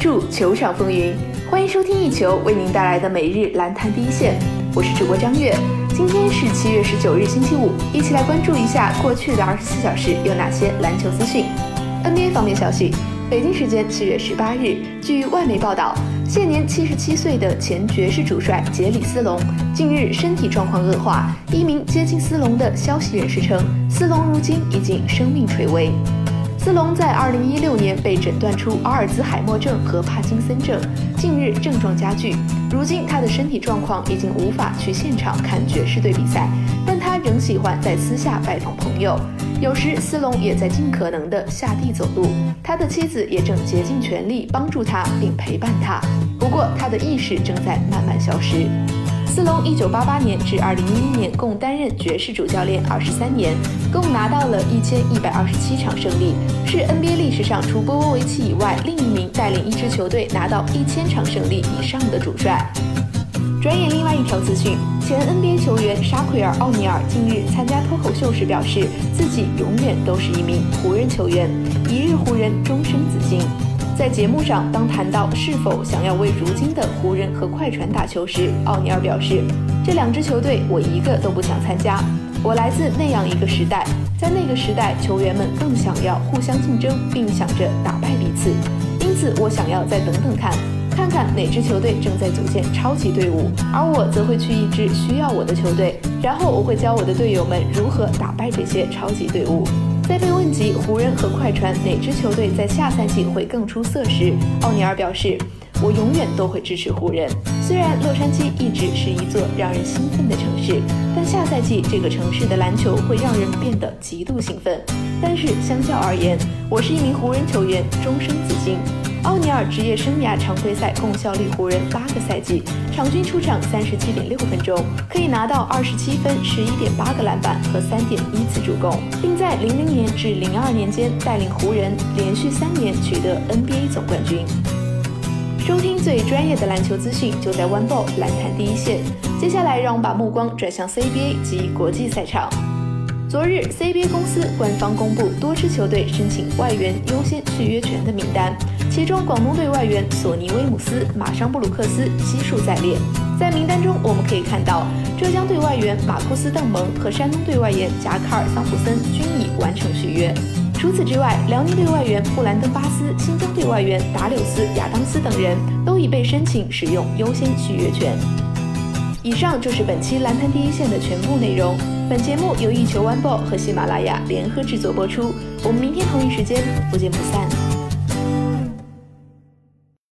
注球场风云，欢迎收听一球为您带来的每日篮坛第一线。我是主播张悦，今天是七月十九日星期五，一起来关注一下过去的二十四小时有哪些篮球资讯。NBA 方面消息，北京时间七月十八日，据外媒报道，现年七十七岁的前爵士主帅杰里斯隆近日身体状况恶化。一名接近斯隆的消息人士称，斯隆如今已经生命垂危。斯隆在2016年被诊断出阿尔兹海默症和帕金森症，近日症状加剧。如今他的身体状况已经无法去现场看爵士队比赛，但他仍喜欢在私下拜访朋友。有时斯隆也在尽可能的下地走路。他的妻子也正竭尽全力帮助他并陪伴他，不过他的意识正在慢慢消失。斯隆1988年至2011年共担任爵士主教练23年，共拿到了1127场胜利，是 NBA 历史上除波波维奇以外另一名带领一支球队拿到1000场胜利以上的主帅。转眼，另外一条资讯，前 NBA 球员沙奎尔·奥尼尔近日参加脱口秀时表示，自己永远都是一名湖人球员，一日湖人，终生紫金。在节目上，当谈到是否想要为如今的湖人和快船打球时，奥尼尔表示：“这两支球队我一个都不想参加。我来自那样一个时代，在那个时代，球员们更想要互相竞争，并想着打败彼此。因此，我想要再等等看，看看哪支球队正在组建超级队伍，而我则会去一支需要我的球队，然后我会教我的队友们如何打败这些超级队伍。”在被问及湖人和快船哪支球队在下赛季会更出色时，奥尼尔表示：“我永远都会支持湖人。虽然洛杉矶一直是一座让人兴奋的城市，但下赛季这个城市的篮球会让人变得极度兴奋。但是相较而言，我是一名湖人球员，终生紫金。”奥尼尔职业生涯常规赛共效力湖人八个赛季，场均出场三十七点六分钟，可以拿到二十七分、十一点八个篮板和三点一次助攻，并在零零年至零二年间带领湖人连续三年取得 NBA 总冠军。收听最专业的篮球资讯，就在 One Ball 篮坛第一线。接下来，让我们把目光转向 CBA 及国际赛场。昨日，CBA 公司官方公布多支球队申请外援优先续约权的名单，其中广东队外援索尼·威姆斯、马尚布鲁克斯悉数在列。在名单中，我们可以看到浙江队外援马库斯·邓蒙和山东队外援贾卡尔·桑普森均已完成续约。除此之外，辽宁队外援布兰登·巴斯、新疆队外援达柳斯·亚当斯等人都已被申请使用优先续约权。以上就是本期篮坛第一线的全部内容。本节目由一球 One Ball 和喜马拉雅联合制作播出。我们明天同一时间不见不散。